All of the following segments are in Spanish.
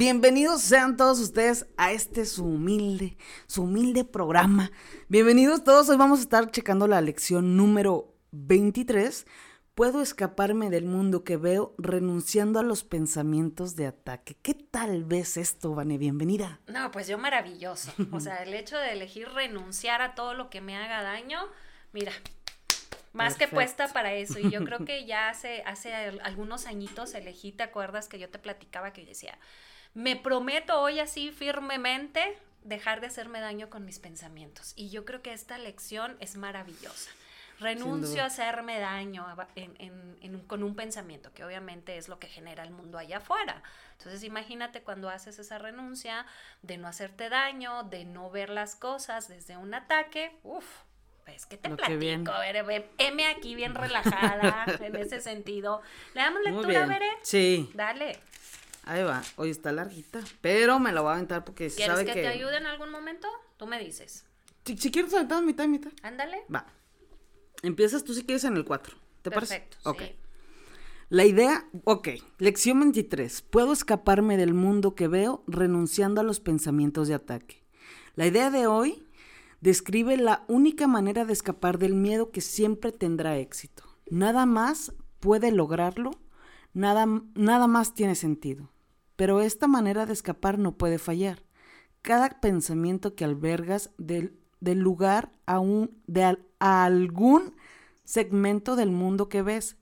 Bienvenidos sean todos ustedes a este su humilde, su humilde programa. Bienvenidos todos, hoy vamos a estar checando la lección número 23. Puedo escaparme del mundo que veo renunciando a los pensamientos de ataque. ¿Qué tal ves esto, Vane? Bienvenida. No, pues yo maravilloso. O sea, el hecho de elegir renunciar a todo lo que me haga daño, mira, más que puesta para eso. Y yo creo que ya hace, hace algunos añitos elegí, ¿te acuerdas que yo te platicaba que yo decía, me prometo hoy así firmemente dejar de hacerme daño con mis pensamientos. Y yo creo que esta lección es maravillosa. Renuncio a hacerme daño con un pensamiento, que obviamente es lo que genera el mundo allá afuera. Entonces imagínate cuando haces esa renuncia de no hacerte daño, de no ver las cosas desde un ataque, uff, pues, ¿qué te platico? A ver, M aquí bien relajada en ese sentido. ¿Le damos lectura, Bere? Sí. Dale. Ahí va. Hoy está larguita, pero me la voy a aventar porque ¿Quieres sabe que, que... te ayude en algún momento? Tú me dices. Si, si quieres aventar mitad y mitad. Ándale. Va. Empiezas tú si quieres en el 4. ¿Te Perfecto, parece? sí. Ok. La idea, ok, lección 23. Puedo escaparme del mundo que veo renunciando a los pensamientos de ataque. La idea de hoy describe la única manera de escapar del miedo que siempre tendrá éxito. Nada más puede lograrlo, nada, nada más tiene sentido. Pero esta manera de escapar no puede fallar. Cada pensamiento que albergas del, lugar a, un, de a algún segmento del mundo que ves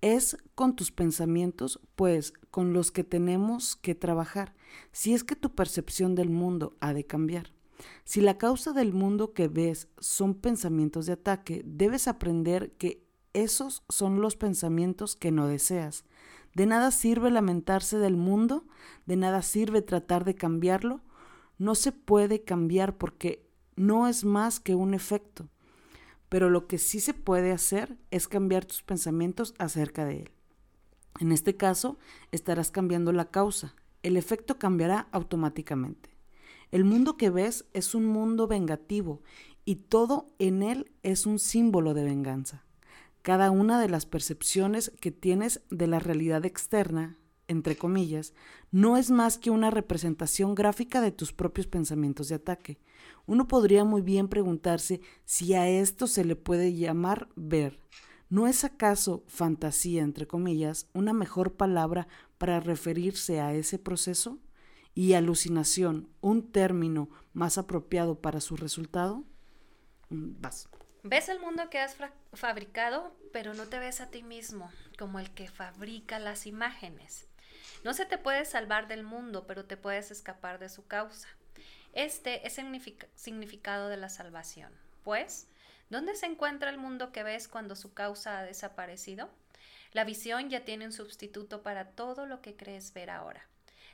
es con tus pensamientos, pues con los que tenemos que trabajar, si es que tu percepción del mundo ha de cambiar. Si la causa del mundo que ves son pensamientos de ataque, debes aprender que esos son los pensamientos que no deseas. De nada sirve lamentarse del mundo, de nada sirve tratar de cambiarlo. No se puede cambiar porque no es más que un efecto. Pero lo que sí se puede hacer es cambiar tus pensamientos acerca de él. En este caso, estarás cambiando la causa. El efecto cambiará automáticamente. El mundo que ves es un mundo vengativo y todo en él es un símbolo de venganza. Cada una de las percepciones que tienes de la realidad externa, entre comillas, no es más que una representación gráfica de tus propios pensamientos de ataque. Uno podría muy bien preguntarse si a esto se le puede llamar ver. ¿No es acaso fantasía, entre comillas, una mejor palabra para referirse a ese proceso? ¿Y alucinación un término más apropiado para su resultado? Mm, Vas. Ves el mundo que has fabricado, pero no te ves a ti mismo como el que fabrica las imágenes. No se te puede salvar del mundo, pero te puedes escapar de su causa. Este es significa- significado de la salvación. Pues, ¿dónde se encuentra el mundo que ves cuando su causa ha desaparecido? La visión ya tiene un sustituto para todo lo que crees ver ahora.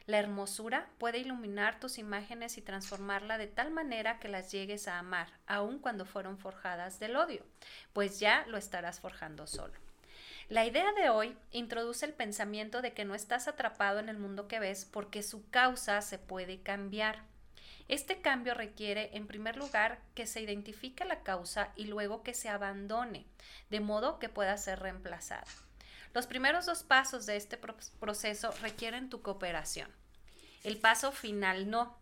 La hermosura puede iluminar tus imágenes y transformarla de tal manera que las llegues a amar, aun cuando fueron forjadas del odio, pues ya lo estarás forjando solo. La idea de hoy introduce el pensamiento de que no estás atrapado en el mundo que ves porque su causa se puede cambiar. Este cambio requiere, en primer lugar, que se identifique la causa y luego que se abandone, de modo que pueda ser reemplazada. Los primeros dos pasos de este pro- proceso requieren tu cooperación. El paso final no.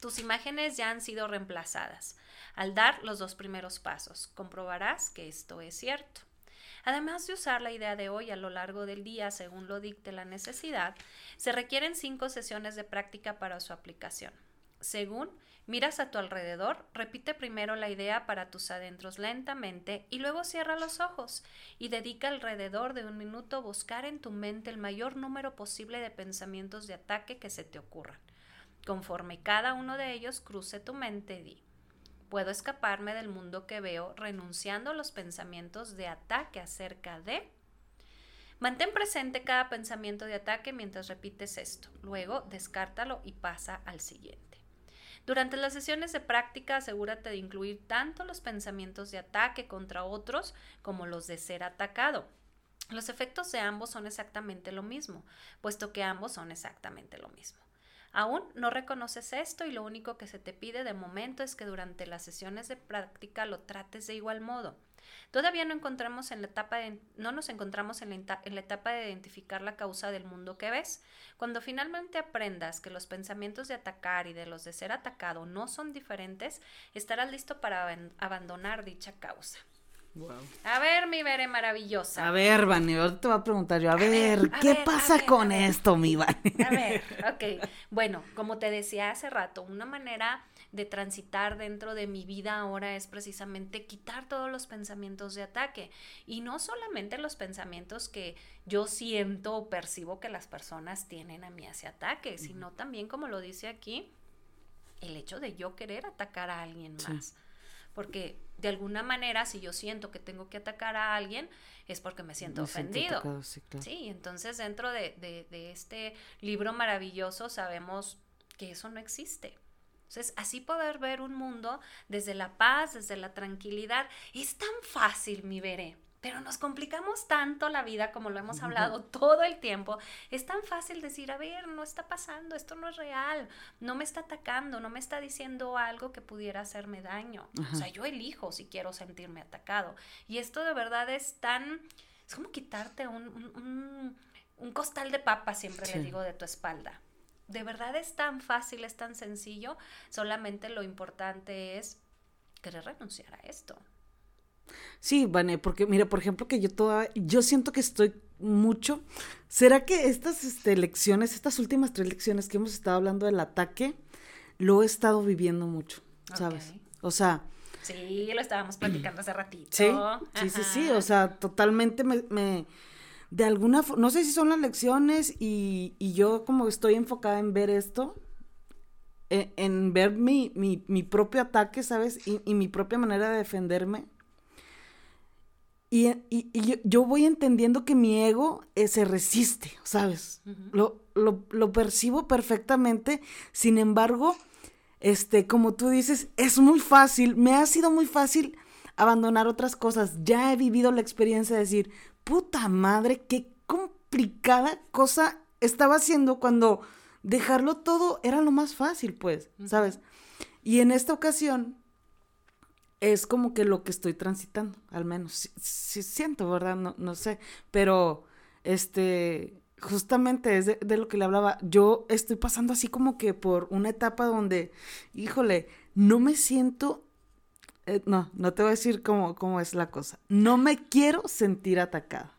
Tus imágenes ya han sido reemplazadas. Al dar los dos primeros pasos, comprobarás que esto es cierto. Además de usar la idea de hoy a lo largo del día según lo dicte la necesidad, se requieren cinco sesiones de práctica para su aplicación. Según miras a tu alrededor, repite primero la idea para tus adentros lentamente y luego cierra los ojos y dedica alrededor de un minuto a buscar en tu mente el mayor número posible de pensamientos de ataque que se te ocurran. Conforme cada uno de ellos cruce tu mente, di, puedo escaparme del mundo que veo renunciando a los pensamientos de ataque acerca de Mantén presente cada pensamiento de ataque mientras repites esto. Luego, descártalo y pasa al siguiente. Durante las sesiones de práctica, asegúrate de incluir tanto los pensamientos de ataque contra otros como los de ser atacado. Los efectos de ambos son exactamente lo mismo, puesto que ambos son exactamente lo mismo. Aún no reconoces esto y lo único que se te pide de momento es que durante las sesiones de práctica lo trates de igual modo. Todavía no, encontramos en la etapa no nos encontramos en la, en la etapa de identificar la causa del mundo que ves. Cuando finalmente aprendas que los pensamientos de atacar y de los de ser atacado no son diferentes, estarás listo para abandonar dicha causa. A ver, mi Vere maravillosa. A ver, Vani, ahora te voy a preguntar yo, a, ver, ¿qué pasa con esto, mi Vani? A ver, ok. Bueno, como te decía hace rato, una manera de transitar dentro de mi vida ahora es precisamente quitar todos los pensamientos de ataque. Y no solamente los pensamientos que yo siento o percibo que las personas tienen a mí hacia ataque, sino también, como lo dice aquí, el hecho de yo querer atacar a alguien más porque de alguna manera si yo siento que tengo que atacar a alguien es porque me siento ofendido. sí, entonces dentro de, de, este libro maravilloso sabemos que eso no existe. Entonces, así poder ver un mundo desde la paz, desde la tranquilidad, es tan fácil, mi veré. Pero nos complicamos tanto la vida, como lo hemos hablado todo el tiempo. Es tan fácil decir, a ver, no está pasando, esto no es real, no me está atacando, no me está diciendo algo que pudiera hacerme daño. O sea, yo elijo si quiero sentirme atacado. Y esto de verdad es tan, es como quitarte un, un, costal de papas, siempre le digo, de tu espalda. De verdad es tan fácil, es tan sencillo, solamente lo importante es querer renunciar a esto. Sí, Vane, porque mira, por ejemplo, que yo toda, yo siento que estoy mucho. ¿Será que estas este, lecciones, estas últimas tres lecciones que hemos estado hablando del ataque, lo he estado viviendo mucho, ¿sabes? O sea... Sí, lo estábamos platicando hace ratito. Sí, sí, sí, sí, o sea, totalmente me, me de alguna, no sé si son las lecciones y, y yo como estoy enfocada en ver esto, en, en ver mi, mi, mi, propio ataque, ¿sabes? Y, y mi propia manera de defenderme y, yo, voy entendiendo que mi ego eh, se resiste, ¿sabes? lo, lo, percibo perfectamente. Sin embargo, este, como tú dices, es muy fácil, me ha sido muy fácil abandonar otras cosas. Ya he vivido la experiencia de decir, puta madre, qué complicada cosa estaba haciendo cuando dejarlo todo era lo más fácil, pues, ¿sabes? Y en esta ocasión, es como que lo que estoy transitando, al menos. Sí, siento, ¿verdad? No, no sé. Pero, este, justamente es de, lo que le hablaba. Yo estoy pasando así como que por una etapa donde, híjole, no me siento. Eh, no, no te voy a decir cómo, cómo es la cosa. No me quiero sentir atacada.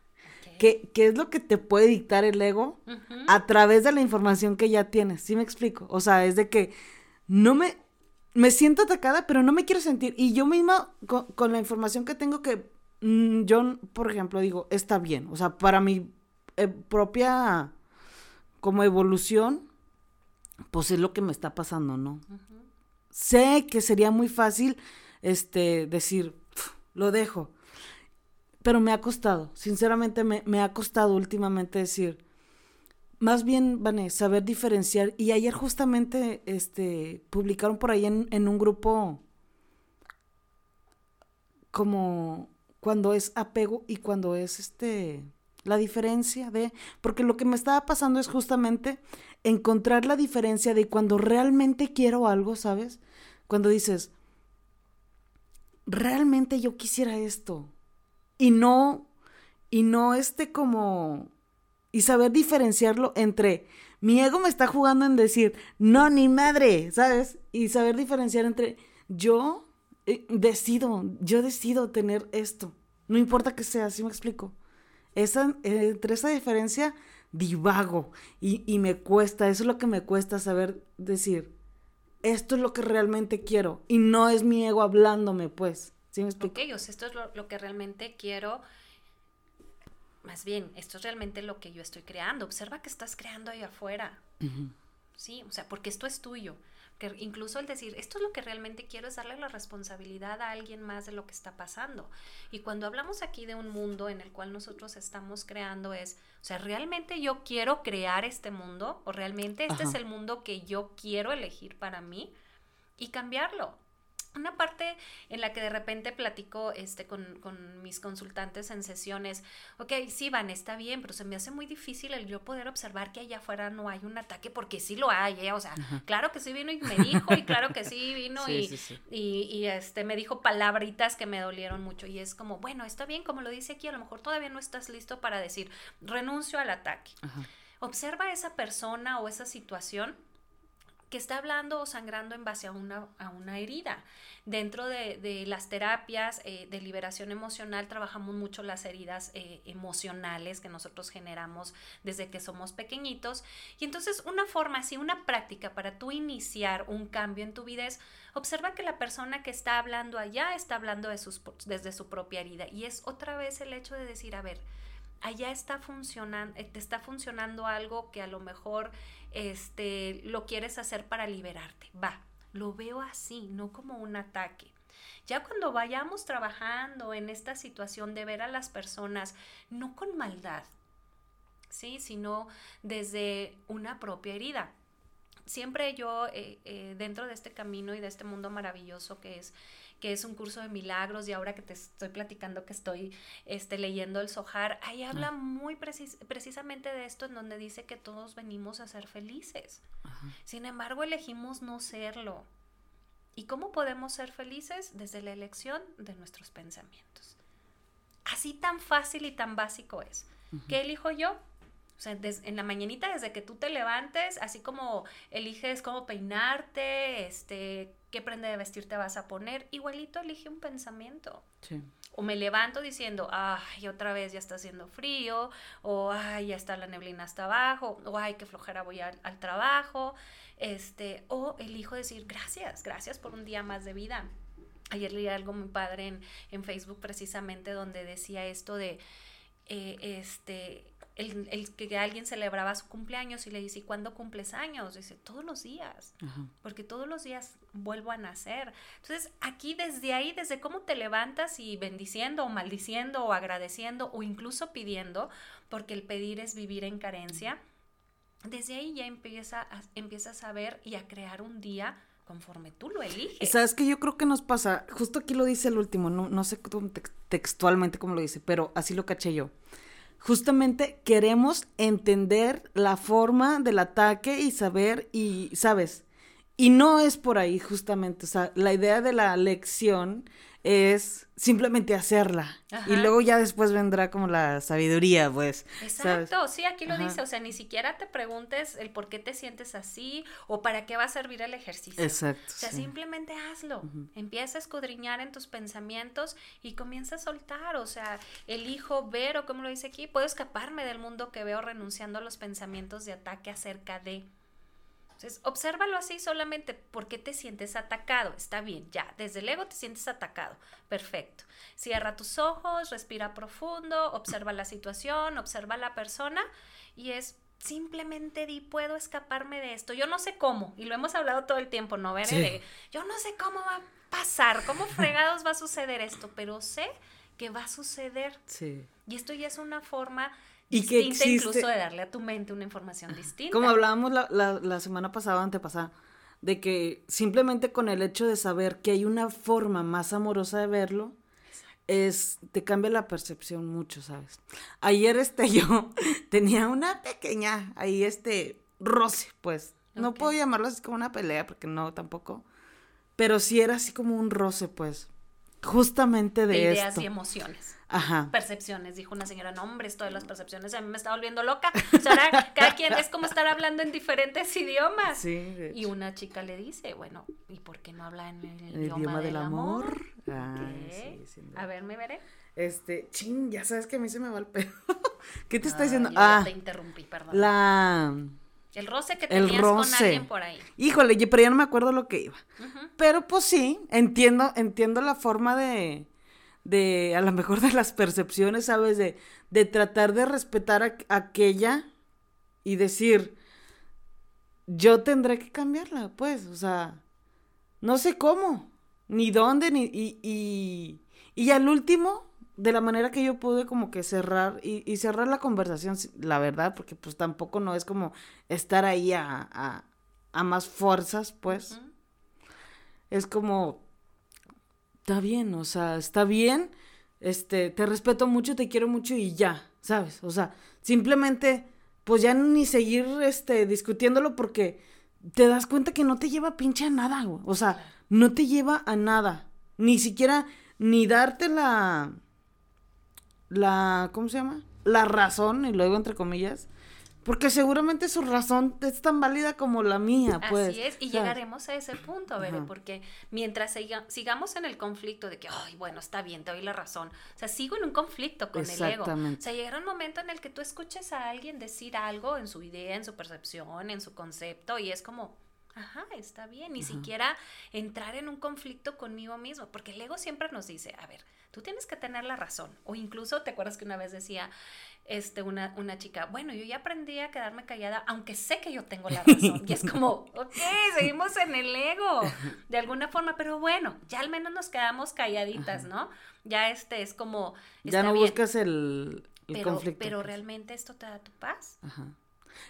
¿Qué, ¿Qué, es lo que te puede dictar el ego a través de la información que ya tienes? ¿Sí me explico? O sea, es de que no me, me siento atacada, pero no me quiero sentir. Y yo misma, con, la información que tengo que, mm, yo, por ejemplo, digo, está bien. O sea, para mi eh, propia, como evolución, pues es lo que me está pasando, ¿no? Sé que sería muy fácil, este, decir, lo dejo. Pero me ha costado, sinceramente me, me ha costado últimamente decir, más bien, Vané, saber diferenciar. Y ayer justamente este, publicaron por ahí en, en un grupo como cuando es apego y cuando es este la diferencia de porque lo que me estaba pasando es justamente encontrar la diferencia de cuando realmente quiero algo, ¿sabes? Cuando dices realmente yo quisiera esto y no y no este como y saber diferenciarlo entre mi ego me está jugando en decir, no, ni madre, ¿sabes? Y saber diferenciar entre yo eh, decido, yo decido tener esto. No importa que sea, ¿sí me explico? Esa, entre esa diferencia divago y, y me cuesta, eso es lo que me cuesta saber decir, esto es lo que realmente quiero y no es mi ego hablándome, pues. ¿Sí me explico? Ok, o sea, esto es lo, lo que realmente quiero más bien, esto es realmente lo que yo estoy creando. Observa que estás creando ahí afuera. Sí, o sea, porque esto es tuyo. Que incluso el decir, esto es lo que realmente quiero es darle la responsabilidad a alguien más de lo que está pasando. Y cuando hablamos aquí de un mundo en el cual nosotros estamos creando es, o sea, ¿realmente yo quiero crear este mundo? ¿O realmente este es el mundo que yo quiero elegir para mí? Y cambiarlo una parte en la que de repente platico este, con, con, mis consultantes en sesiones, ok, sí, Van, está bien, pero se me hace muy difícil el yo poder observar que allá afuera no hay un ataque, porque sí lo hay, ¿eh? o sea, claro que sí vino y me dijo, y claro que sí vino y, Y, este, me dijo palabritas que me dolieron mucho, y es como, bueno, está bien, como lo dice aquí, a lo mejor todavía no estás listo para decir, renuncio al ataque. Observa a esa persona o esa situación que está hablando o sangrando en base a una, a una herida. Dentro de, las terapias eh, de liberación emocional trabajamos mucho las heridas eh, emocionales que nosotros generamos desde que somos pequeñitos. Y entonces una forma, así, una práctica para tú iniciar un cambio en tu vida es observa que la persona que está hablando allá está hablando de sus, desde su propia herida. Y es otra vez el hecho de decir, a ver, allá está funcionando, eh, te está funcionando algo que a lo mejor este, lo quieres hacer para liberarte. Va, lo veo así, no como un ataque. Ya cuando vayamos trabajando en esta situación de ver a las personas no con maldad, ¿sí? sino desde una propia herida siempre yo, eh, eh, dentro de este camino y de este mundo maravilloso que es, que es un curso de milagros y ahora que te estoy platicando que estoy este, leyendo el Sohar, ahí habla muy precisamente de esto en donde dice que todos venimos a ser felices. Sin embargo, elegimos no serlo. ¿Y cómo podemos ser felices? Desde la elección de nuestros pensamientos. Así tan fácil y tan básico es. ¿Qué elijo yo? O sea, en la mañanita, desde que tú te levantes, así como eliges cómo peinarte, este, qué prenda de vestir te vas a poner, igualito elige un pensamiento. Sí. O me levanto diciendo, ay, otra vez ya está haciendo frío, o ay, ya está la neblina hasta abajo, o ay, qué flojera voy al, al trabajo, este, o elijo decir, gracias, gracias por un día más de vida. Ayer leí algo muy padre en, en Facebook precisamente donde decía esto de, eh, este, el, que alguien celebraba su cumpleaños y le dice, ¿y cuándo cumples años? Dice, todos los días, porque todos los días vuelvo a nacer. Entonces, aquí desde ahí, desde cómo te levantas y bendiciendo o maldiciendo o agradeciendo o incluso pidiendo, porque el pedir es vivir en carencia, desde ahí ya empieza a, empiezas a ver y a crear un día conforme tú lo eliges. Y sabes que yo creo que nos pasa, justo aquí lo dice el último, no, no sé textualmente cómo lo dice, pero así lo caché yo justamente queremos entender la forma del ataque y saber y, ¿sabes? Y no es por ahí justamente, o sea, la idea de la lección es simplemente hacerla. Y luego ya después vendrá como la sabiduría, pues. Exacto, sí, aquí lo dice, o sea, ni siquiera te preguntes el por qué te sientes así o para qué va a servir el ejercicio. Exacto. O sea, simplemente hazlo. Empieza a escudriñar en tus pensamientos y comienza a soltar, o sea, elijo ver o como lo dice aquí, puedo escaparme del mundo que veo renunciando a los pensamientos de ataque acerca de entonces, obsérvalo así solamente porque te sientes atacado. Está bien, ya, desde el ego te sientes atacado. Perfecto. Cierra tus ojos, respira profundo, observa la situación, observa la persona y es simplemente di, puedo escaparme de esto. Yo no sé cómo, y lo hemos hablado todo el tiempo, ¿no? Ver, yo no sé cómo va a pasar, cómo fregados va a suceder esto, pero sé que va a suceder. Sí. Y esto ya es una forma y que existe... incluso de darle a tu mente una información distinta. Como hablábamos la, la, semana pasada, antepasada, de que simplemente con el hecho de saber que hay una forma más amorosa de verlo, es, te cambia la percepción mucho, ¿sabes? Ayer este yo tenía una pequeña, ahí este, roce, pues. No puedo llamarlo así como una pelea, porque no, tampoco. Pero sí era así como un roce, pues. Justamente de, de ideas y emociones. Ajá. Percepciones, dijo una señora, no hombre, esto de las percepciones a mí me está volviendo loca. O sea, ahora cada quien es como estar hablando en diferentes idiomas. Sí, y una chica le dice, bueno, ¿y por qué no habla en el, idioma, del, amor? a ver, me veré. Este, ching, ya sabes que a mí se me va el pedo. ¿Qué te está diciendo? ah, te interrumpí, perdón. La... El roce que tenías con alguien por ahí. Híjole, pero ya no me acuerdo lo que iba. Pero pues sí, entiendo, entiendo la forma de de a lo mejor de las percepciones, ¿sabes? De, de tratar de respetar a, aquella y decir, yo tendré que cambiarla, pues, o sea, no sé cómo, ni dónde, ni, y, y, y al último, de la manera que yo pude como que cerrar y, cerrar la conversación, la verdad, porque pues tampoco no es como estar ahí a, a, a más fuerzas, pues. Es como, está bien, o sea, está bien, este, te respeto mucho, te quiero mucho y ya, ¿sabes? O sea, simplemente, pues ya ni seguir, este, discutiéndolo porque te das cuenta que no te lleva pinche a nada, güey. O sea, no te lleva a nada. Ni siquiera, ni darte la, la, ¿cómo se llama? La razón, y luego entre comillas, porque seguramente su razón es tan válida como la mía, pues. Así es, y llegaremos a ese punto, Bebe, porque mientras sigamos en el conflicto de que, ay, bueno, está bien, te doy la razón. O sea, sigo en un conflicto con el ego. O sea, llegará un momento en el que tú escuches a alguien decir algo en su idea, en su percepción, en su concepto, y es como, ajá, está bien, ni siquiera entrar en un conflicto conmigo mismo, porque el ego siempre nos dice, a ver, tú tienes que tener la razón. O incluso, ¿te acuerdas que una vez decía, este, una, una chica, bueno, yo ya aprendí a quedarme callada, aunque sé que yo tengo la razón. Y es como, ok, seguimos en el ego, de alguna forma, pero bueno, ya al menos nos quedamos calladitas, ¿no? Ya este es como... Ya no buscas el, conflicto. Pero pues. realmente esto te da tu paz. Ajá.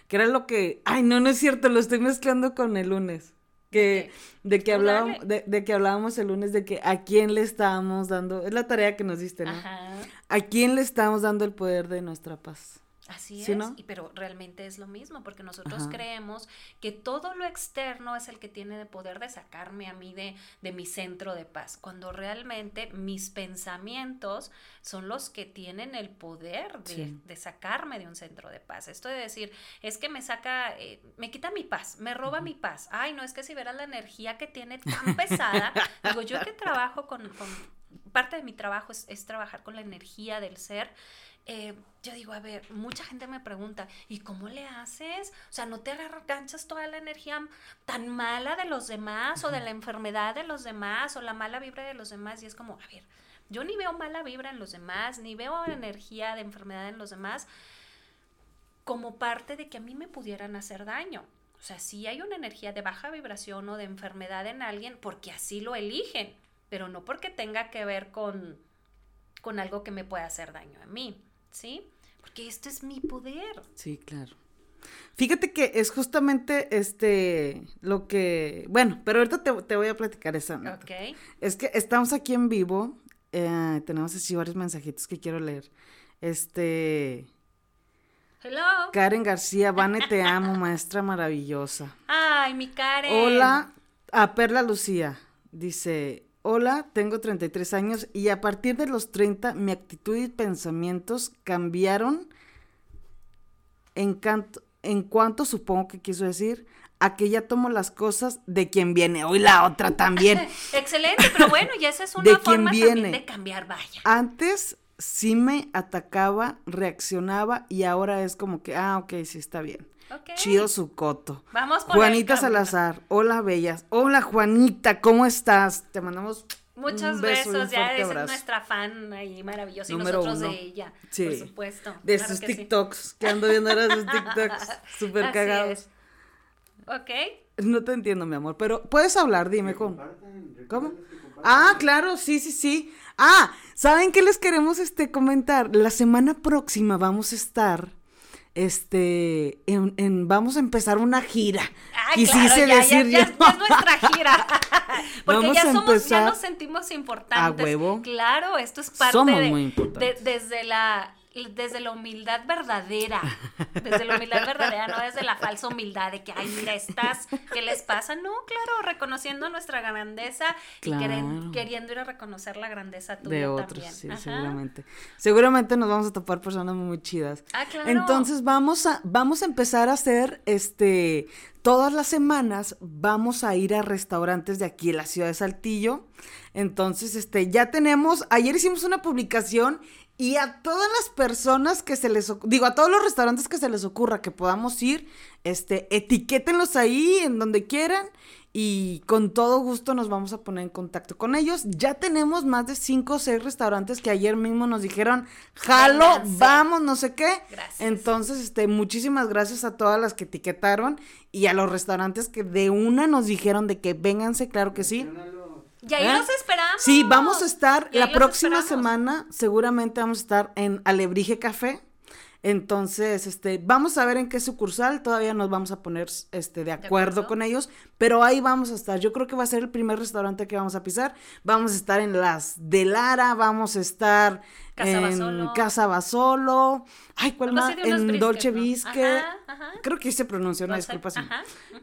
Que era lo que, ay, no, no es cierto, lo estoy mezclando con el lunes que de que hablábamos de, que hablábamos el lunes de que a quién le estábamos dando es la tarea que nos diste no Ajá. a quién le estábamos dando el poder de nuestra paz Así es, y, pero realmente es lo mismo, porque nosotros creemos que todo lo externo es el que tiene el poder de sacarme a mí de, de mi centro de paz, cuando realmente mis pensamientos son los que tienen el poder de, de sacarme de un centro de paz. Esto de decir, es que me saca, eh, me quita mi paz, me roba mi paz. Ay, no, es que si verás la energía que tiene tan pesada, digo, yo que trabajo con, con parte de mi trabajo es, es trabajar con la energía del ser, eh, yo digo, a ver, mucha gente me pregunta, ¿y cómo le haces? O sea, ¿no te agarras toda la energía tan mala de los demás o de la enfermedad de los demás o la mala vibra de los demás? Y es como, a ver, yo ni veo mala vibra en los demás, ni veo energía de enfermedad en los demás como parte de que a mí me pudieran hacer daño. O sea, si hay una energía de baja vibración o de enfermedad en alguien, porque así lo eligen, pero no porque tenga que ver con, con algo que me pueda hacer daño a mí. ¿Sí? Porque esto es mi poder. Sí, claro. Fíjate que es justamente este lo que. Bueno, pero ahorita te, voy a platicar esa. Ok. Es que estamos aquí en vivo. Eh, tenemos así varios mensajitos que quiero leer. Este. Hello. Karen García, Vane, te amo, maestra maravillosa. Ay, mi Karen. Hola, a Perla Lucía. Dice, Hola, tengo 33 años y a partir de los 30 mi actitud y pensamientos cambiaron en, en cuanto, supongo que quiso decir, a que ya tomo las cosas de quien viene. Hoy la otra también. Excelente, pero bueno, ya esa es una forma también de cambiar, vaya. Antes sí me atacaba, reaccionaba y ahora es como que, ah, ok, sí está bien. Chido su coto. Vamos por Juanita Salazar. Hola, bellas. Hola, Juanita, ¿cómo estás? Te mandamos Muchos besos, ya es nuestra fan ahí maravillosa y nosotros de ella, sí. por supuesto. De sus TikToks, que ando viendo ahora sus TikToks, súper cagados. Ok. No te entiendo, mi amor, pero puedes hablar, dime cómo. ¿Cómo? Ah, claro, sí, sí, sí. Ah, ¿saben qué les queremos este comentar? La semana próxima vamos a estar este, en, vamos a empezar una gira. Ah, Quisiste claro, decir ya, es nuestra gira. Porque ya somos, ya nos sentimos importantes. A huevo. Claro, esto es parte somos de, muy importantes. desde la desde la humildad verdadera, desde la humildad verdadera, no desde la falsa humildad de que, ay, mira, estás, ¿qué les pasa? No, claro, reconociendo nuestra grandeza y queriendo ir a reconocer la grandeza tuya de otros, sí, seguramente. Seguramente nos vamos a topar personas muy chidas. Ah, claro. Entonces vamos a, vamos a empezar a hacer, este, todas las semanas vamos a ir a restaurantes de aquí en la ciudad de Saltillo. Entonces, este, ya tenemos, ayer hicimos una publicación Y a todas las personas que se les digo, a todos los restaurantes que se les ocurra que podamos ir, este, etiquétenlos ahí en donde quieran y con todo gusto nos vamos a poner en contacto con ellos. Ya tenemos más de cinco o seis restaurantes que ayer mismo nos dijeron, jalo, vamos, no sé qué. Gracias. Entonces, este, muchísimas gracias a todas las que etiquetaron y a los restaurantes que de una nos dijeron de que vénganse, claro que sí. Y ahí los esperamos. Sí, vamos a estar la próxima semana, seguramente vamos a estar en Alebrije Café. Entonces, este, vamos a ver en qué sucursal, todavía nos vamos a poner este, de, acuerdo con ellos, pero ahí vamos a estar. Yo creo que va a ser el primer restaurante que vamos a pisar. Vamos a estar en las de Lara, vamos a estar en Casa Basolo. Ay, ¿cuál más? En Dolce Visque. Creo que se pronuncia, una disculpa.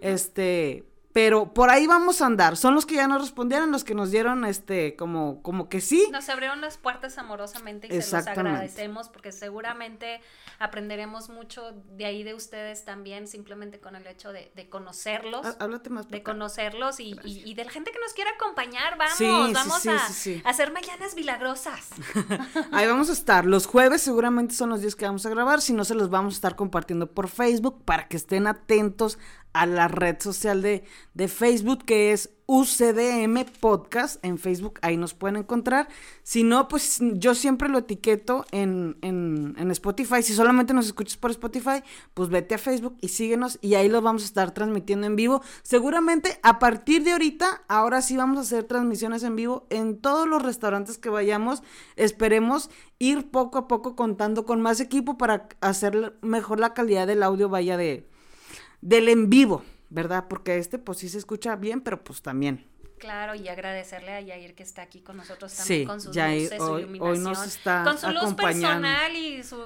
Este, pero por ahí vamos a andar. Son los que ya nos respondieron, los que nos dieron este como como que sí. Nos abrieron las puertas amorosamente y se los agradecemos porque seguramente aprenderemos mucho de ahí de ustedes también simplemente con el hecho de, conocerlos. Háblate más. De conocerlos y, y, de la gente que nos quiera acompañar. Vamos, vamos a, hacer mañanas milagrosas. ahí vamos a estar. Los jueves seguramente son los días que vamos a grabar. Si no, se los vamos a estar compartiendo por Facebook para que estén atentos a la red social de, de, Facebook que es UCDM Podcast en Facebook, ahí nos pueden encontrar. Si no, pues yo siempre lo etiqueto en, en, en, Spotify. Si solamente nos escuchas por Spotify, pues vete a Facebook y síguenos y ahí lo vamos a estar transmitiendo en vivo. Seguramente a partir de ahorita, ahora sí vamos a hacer transmisiones en vivo en todos los restaurantes que vayamos. Esperemos ir poco a poco contando con más equipo para hacer mejor la calidad del audio vaya de del en vivo, ¿verdad? Porque este pues sí se escucha bien, pero pues también. Claro, y agradecerle a Yair que está aquí con nosotros también con sus luces, su iluminación, con su luz personal y su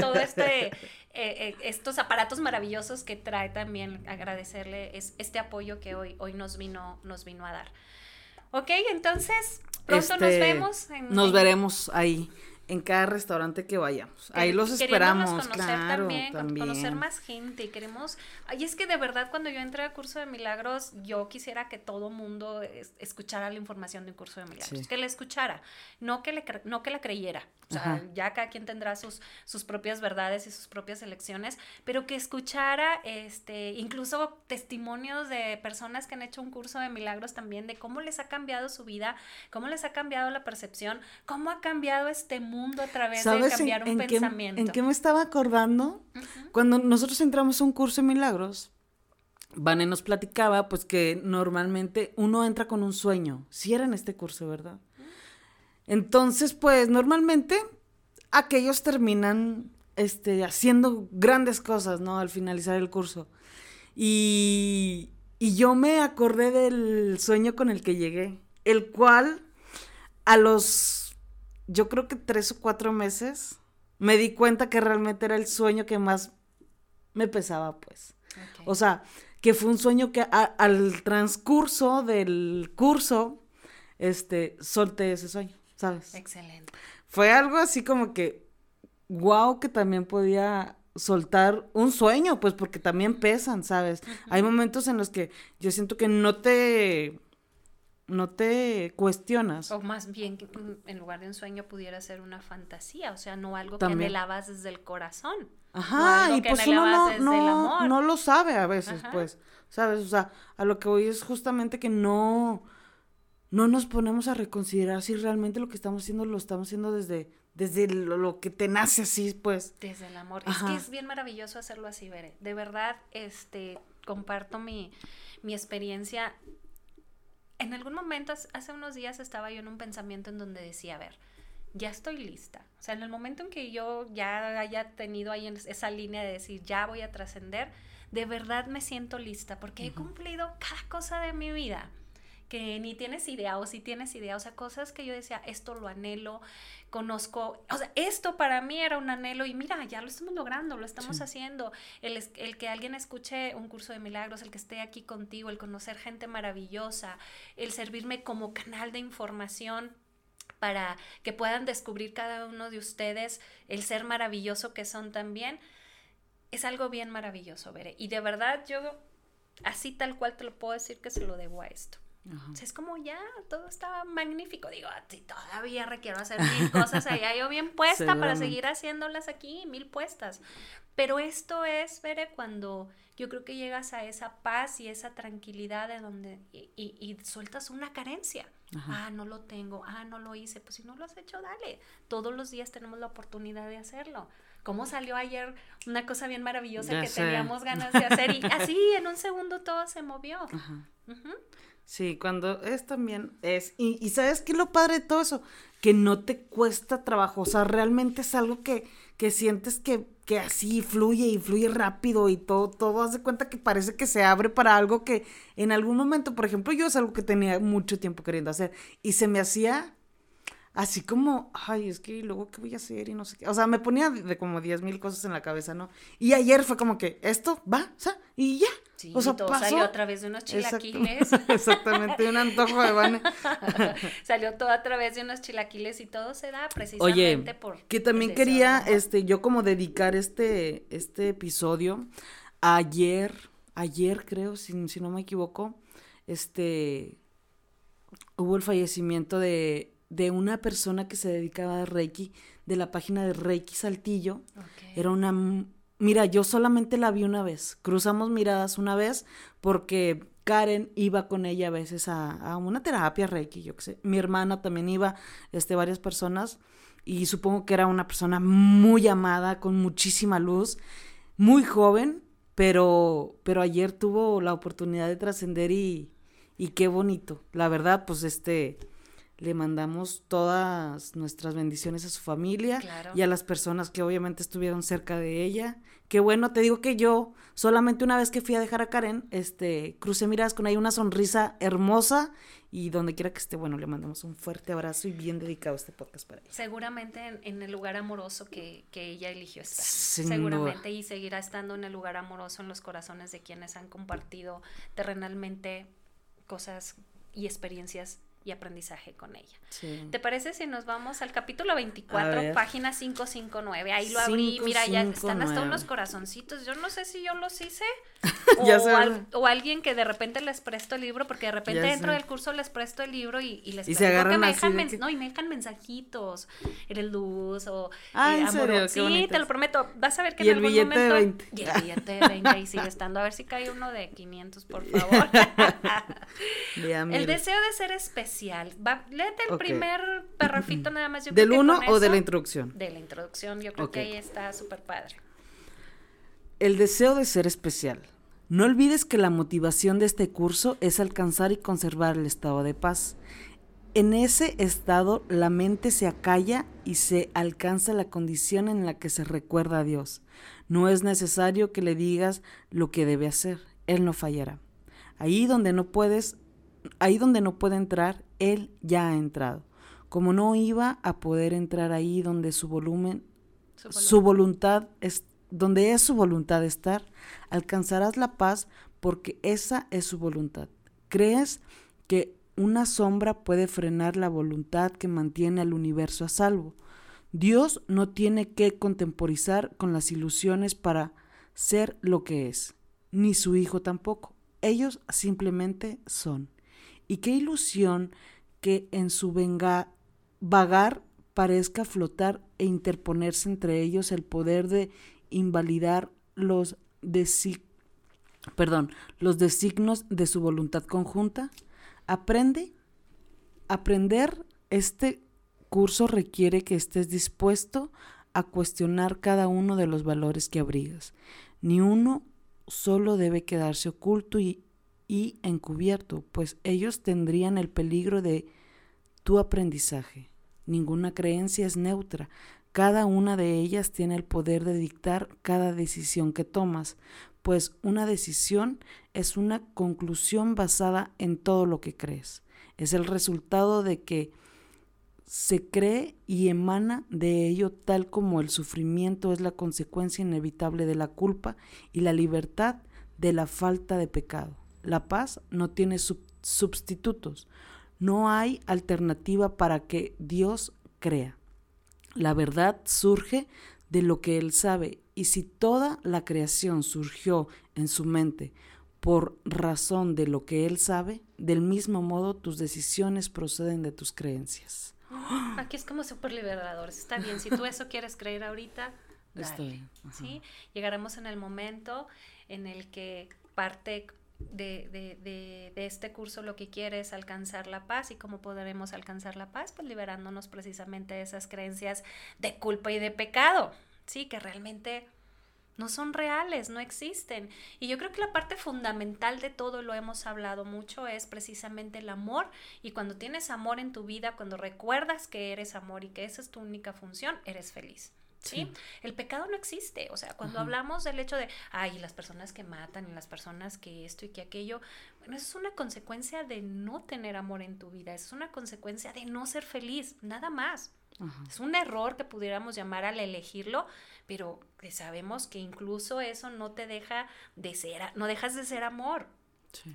todo, este eh, eh, estos aparatos maravillosos que trae también agradecerle es, este apoyo que hoy hoy nos vino nos vino a dar. Ok, entonces pronto nos este, vemos. nos veremos ahí en cada restaurante que vayamos. Ahí los esperamos, conocer claro, también, conocer más gente. Queremos, y es que de verdad cuando yo entré al curso de milagros, yo quisiera que todo mundo escuchara la información del curso de milagros, que la escuchara, no que le no que la creyera. O sea, ya cada quien tendrá sus sus propias verdades y sus propias elecciones, pero que escuchara este incluso testimonios de personas que han hecho un curso de milagros también de cómo les ha cambiado su vida, cómo les ha cambiado la percepción, cómo ha cambiado este mundo mundo a través de cambiar un pensamiento. ¿En qué me estaba acordando? Cuando nosotros entramos a un curso de milagros, Vane nos platicaba pues que normalmente uno entra con un sueño, si era en este curso, ¿verdad? Entonces, pues normalmente aquellos terminan este, haciendo grandes cosas, ¿no? Al finalizar el curso. Y, y yo me acordé del sueño con el que llegué, el cual a los yo creo que tres o cuatro meses, me di cuenta que realmente era el sueño que más me pesaba, pues. O sea, que fue un sueño que al transcurso del curso, este, solté ese sueño, ¿sabes? Excelente. Fue algo así como que, wow, que también podía soltar un sueño, pues porque también pesan, ¿sabes? Hay momentos en los que yo siento que no te no te cuestionas. O más bien, mm, en lugar de un sueño pudiera ser una fantasía, o sea, no algo que anhelabas desde el corazón. Ajá, y pues uno no, no, no, lo sabe a veces, pues, ¿sabes? O sea, a lo que voy es justamente que no, no nos ponemos a reconsiderar si realmente lo que estamos haciendo lo estamos haciendo desde, desde lo, que te nace así, pues. Desde el amor. Es que es bien maravilloso hacerlo así, Bere. De verdad, este, comparto mi, mi experiencia en algún momento, hace unos días estaba yo en un pensamiento en donde decía, a ver, ya estoy lista. O sea, en el momento en que yo ya haya tenido ahí esa línea de decir, ya voy a trascender, de verdad me siento lista porque he cumplido cada cosa de mi vida que ni tienes idea o si tienes idea, o sea, cosas que yo decía, esto lo anhelo, conozco, o sea, esto para mí era un anhelo y mira, ya lo estamos logrando, lo estamos haciendo, el, el que alguien escuche un curso de milagros, el que esté aquí contigo, el conocer gente maravillosa, el servirme como canal de información para que puedan descubrir cada uno de ustedes el ser maravilloso que son también, es algo bien maravilloso, Veré. Y de verdad yo, así tal cual te lo puedo decir que se lo debo a esto es como ya, todo está magnífico. Digo, si todavía requiero hacer mil cosas allá, yo bien puesta para seguir haciéndolas aquí, mil puestas. Pero esto es, Veré, cuando yo creo que llegas a esa paz y esa tranquilidad de donde y, y, sueltas una carencia. Ah, no lo tengo, ah, no lo hice. Pues si no lo has hecho, dale. Todos los días tenemos la oportunidad de hacerlo. ¿Cómo salió ayer una cosa bien maravillosa que teníamos ganas de hacer? Y así en un segundo todo se movió. Sí, cuando es también es. Y, y sabes qué es lo padre de todo eso? Que no te cuesta trabajo. O sea, realmente es algo que, que sientes que que así fluye y fluye rápido y todo, todo hace cuenta que parece que se abre para algo que en algún momento, por ejemplo, yo es algo que tenía mucho tiempo queriendo hacer y se me hacía así como, ay, es que luego qué voy a hacer y no sé qué. O sea, me ponía de, como diez mil cosas en la cabeza, ¿no? Y ayer fue como que esto va, o sea, y ya. Sí, o sea, todo salió a través de unos chilaquiles. Exactamente, un antojo de Vane. salió todo a través de unos chilaquiles y todo se da precisamente Oye, por... que también quería, este, yo como dedicar este, este episodio ayer, ayer creo, si, si no me equivoco, este, hubo el fallecimiento de de una persona que se dedicaba a Reiki, de la página de Reiki Saltillo. Era una... Mira, yo solamente la vi una vez. Cruzamos miradas una vez porque Karen iba con ella a veces a, una terapia Reiki, yo qué sé. Mi hermana también iba, este, varias personas. Y supongo que era una persona muy amada, con muchísima luz, muy joven, pero, pero ayer tuvo la oportunidad de trascender y, y qué bonito. La verdad, pues este le mandamos todas nuestras bendiciones a su familia y a las personas que obviamente estuvieron cerca de ella. Qué bueno, te digo que yo solamente una vez que fui a dejar a Karen, este, crucé miradas con ahí una sonrisa hermosa y donde quiera que esté, bueno, le mandamos un fuerte abrazo y bien dedicado este podcast para ella. Seguramente en, el lugar amoroso que, ella eligió estar. Seguramente y seguirá estando en el lugar amoroso en los corazones de quienes han compartido terrenalmente cosas y experiencias y aprendizaje con ella. ¿Te parece si nos vamos al capítulo 24, página 559? Ahí lo abrí, mira, ya están hasta unos corazoncitos. Yo no sé si yo los hice o, o, alguien que de repente les presto el libro, porque de repente dentro del curso les presto el libro y, y les y se agarran me dejan no, y me dejan mensajitos, eres luz o ah, ¿en serio? Sí, te lo prometo. Vas a ver que en algún momento de 20. y el billete de 20 ahí sigue estando. A ver si cae uno de 500, por favor. el deseo de ser especial. Va, léete el primer parrafito nada más. Yo ¿Del 1 o de la introducción? De la introducción, yo creo que ahí está súper padre. El deseo de ser especial. No olvides que la motivación de este curso es alcanzar y conservar el estado de paz. En ese estado la mente se acalla y se alcanza la condición en la que se recuerda a Dios. No es necesario que le digas lo que debe hacer, Él no fallará. Ahí donde no puedes, ahí donde no puede entrar, Él ya ha entrado. Como no iba a poder entrar ahí donde su volumen, su voluntad es, donde es su voluntad estar, alcanzarás la paz porque esa es su voluntad. ¿Crees que una sombra puede frenar la voluntad que mantiene al universo a salvo? Dios no tiene que contemporizar con las ilusiones para ser lo que es, ni su hijo tampoco. Ellos simplemente son. Y qué ilusión que en su venga vagar parezca flotar e interponerse entre ellos el poder de invalidar los perdón, los designos de su voluntad conjunta? Aprende. Aprender este curso requiere que estés dispuesto a cuestionar cada uno de los valores que abrigas. Ni uno solo debe quedarse oculto y, y encubierto, pues ellos tendrían el peligro de tu aprendizaje. Ninguna creencia es neutra, cada una de ellas tiene el poder de dictar cada decisión que tomas, pues una decisión es una conclusión basada en todo lo que crees. Es el resultado de que se cree y emana de ello tal como el sufrimiento es la consecuencia inevitable de la culpa y la libertad de la falta de pecado. La paz no tiene sustitutos. No hay alternativa para que Dios crea. La verdad surge de lo que él sabe, y si toda la creación surgió en su mente por razón de lo que Él sabe, del mismo modo tus decisiones proceden de tus creencias. Aquí es como súper liberador. Está bien, si tú eso quieres creer ahorita, dale, ¿sí? Llegaremos en el momento en el que parte de, de, de, de, este curso lo que quiere es alcanzar la paz y cómo podremos alcanzar la paz, pues liberándonos precisamente de esas creencias de culpa y de pecado, sí, que realmente no son reales, no existen. Y yo creo que la parte fundamental de todo, lo hemos hablado mucho, es precisamente el amor. Y cuando tienes amor en tu vida, cuando recuerdas que eres amor y que esa es tu única función, eres feliz. ¿Sí? El pecado no existe. O sea, cuando hablamos del hecho de, ay, las personas que matan y las personas que esto y que aquello, bueno, eso es una consecuencia de no tener amor en tu vida, es una consecuencia de no ser feliz, nada más. Es un error que pudiéramos llamar al elegirlo, pero que sabemos que incluso eso no te deja de ser, no dejas de ser amor.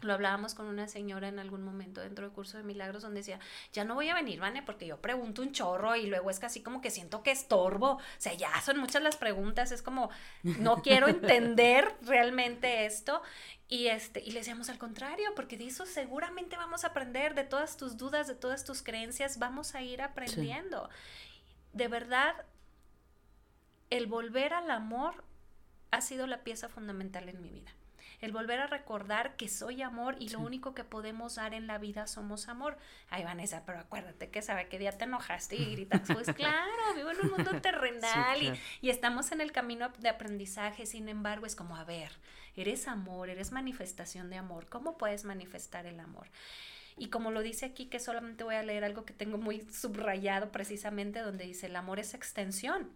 Lo hablábamos con una señora en algún momento dentro del curso de milagros donde decía, ya no voy a venir, Vane, porque yo pregunto un chorro y luego es casi como que siento que estorbo. O sea, ya son muchas las preguntas, es como, no quiero entender realmente esto. Y, este, y le decíamos al contrario, porque de eso seguramente vamos a aprender, de todas tus dudas, de todas tus creencias, vamos a ir aprendiendo. De verdad, el volver al amor ha sido la pieza fundamental en mi vida el volver a recordar que soy amor y lo único que podemos dar en la vida somos amor. Ay, Vanessa, pero acuérdate que sabe que día te enojaste y gritas, pues claro, vivo en un mundo terrenal y, y estamos en el camino de aprendizaje, sin embargo, es como, a ver, eres amor, eres manifestación de amor, ¿cómo puedes manifestar el amor? Y como lo dice aquí, que solamente voy a leer algo que tengo muy subrayado precisamente, donde dice, el amor es extensión.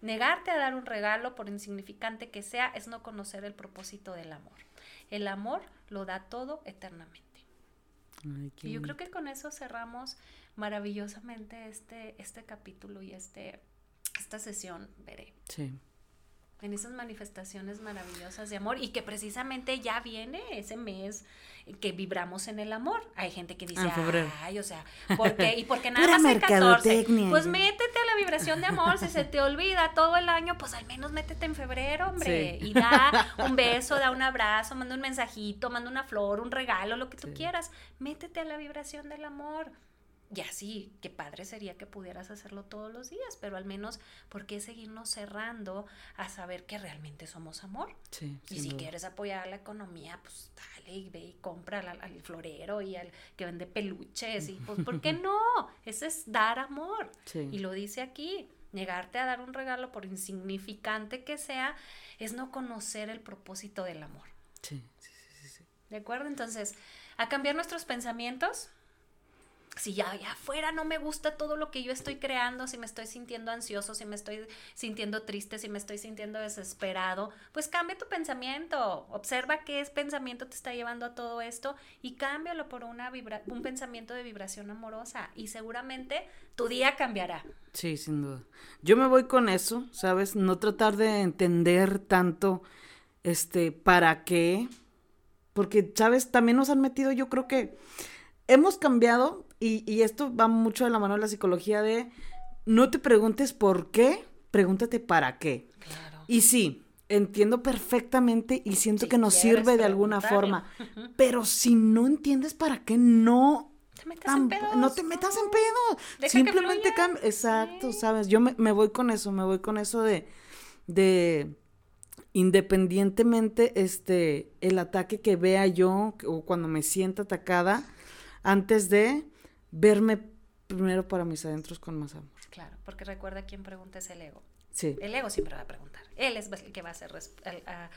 Negarte a dar un regalo, por insignificante que sea, es no conocer el propósito del amor. El amor lo da todo eternamente. y yo creo que con eso cerramos maravillosamente este, este capítulo y este, esta sesión, veré. Sí en esas manifestaciones maravillosas de amor y que precisamente ya viene ese mes que vibramos en el amor. Hay gente que dice, ah, ay, o sea, ¿por qué? ¿Y por qué nada más el 14? Pues métete vibración de amor, si se te olvida todo el año, pues al menos métete en febrero, hombre, y da un beso, da un abrazo, manda un mensajito, manda una flor, un regalo, lo que tú quieras. Métete a la vibración del amor. Y así, qué padre sería que pudieras hacerlo todos los días, pero al menos, ¿por qué seguirnos cerrando a saber que realmente somos amor? Sí, y si quieres apoyar la economía, pues dale y ve y compra al, florero y al que vende peluches. Y pues, ¿por qué no? Ese es dar amor. Y lo dice aquí, negarte a dar un regalo, por insignificante que sea, es no conocer el propósito del amor. Sí, sí, sí, sí. ¿De acuerdo? Entonces, a cambiar nuestros pensamientos si ya, ya afuera no me gusta todo lo que yo estoy creando, si me estoy sintiendo ansioso, si me estoy sintiendo triste, si me estoy sintiendo desesperado, pues cambia tu pensamiento, observa qué es pensamiento te está llevando a todo esto y cámbialo por una vibra un pensamiento de vibración amorosa y seguramente tu día cambiará. Sí, sin duda. Yo me voy con eso, ¿sabes? No tratar de entender tanto, este, para qué, porque, ¿sabes? También nos han metido, yo creo que hemos cambiado y, esto va mucho de la mano de la psicología de no te preguntes por qué, pregúntate para qué. Claro. Y sí, entiendo perfectamente y siento que nos sirve de alguna forma, pero si no entiendes para qué, no te metas en pedos, no te metas en pedos. Simplemente cambia. Exacto, sabes. Yo me, me, voy con eso, me voy con eso de, de independientemente este el ataque que vea yo o cuando me sienta atacada, antes de verme primero para mis adentros con más amor. Claro, porque recuerda quién pregunta es el ego. Sí. El ego siempre va a preguntar. Él es el que va a, hacer a,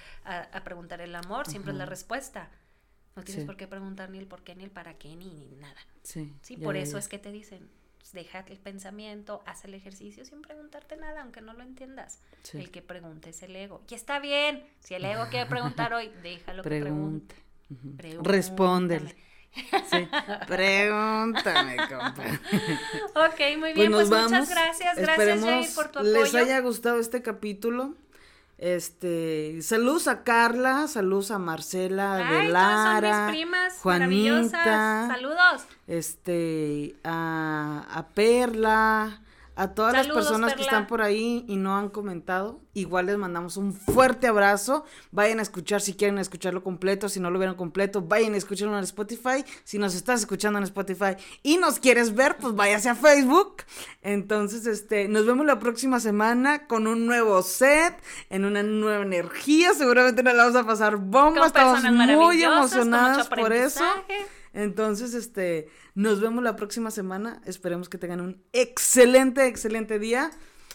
a, preguntar el amor, siempre es la respuesta. No tienes por qué preguntar ni el por qué, ni el para qué, ni, nada. Sí. Sí, por eso es que te dicen, pues, deja el pensamiento, haz el ejercicio sin preguntarte nada, aunque no lo entiendas. El que pregunte es el ego. Y está bien, si el ego quiere preguntar hoy, déjalo que pregunte. Respóndele. Sí. Pregúntame, compa. ok, muy bien, pues, pues muchas gracias. Gracias, Jair, por tu apoyo. Les haya gustado este capítulo. Este, saludos a Carla, saludos a Marcela de Lara, mis primas Juanita, saludos. Este, a, a Perla, A todas las personas que están por ahí y no han comentado, igual les mandamos un fuerte abrazo. Vayan a escuchar si quieren escucharlo completo, si no lo vieron completo, vayan a escucharlo en Spotify. Si nos estás escuchando en Spotify y nos quieres ver, pues váyase a Facebook. Entonces, este, nos vemos la próxima semana con un nuevo set, en una nueva energía. Seguramente nos la vamos a pasar bomba. Estamos muy emocionadas por eso. Entonces, este, nos vemos la próxima semana. Esperemos que tengan un excelente, excelente día.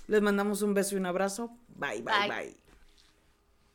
Les mandamos un beso y un abrazo. bye, bye. bye.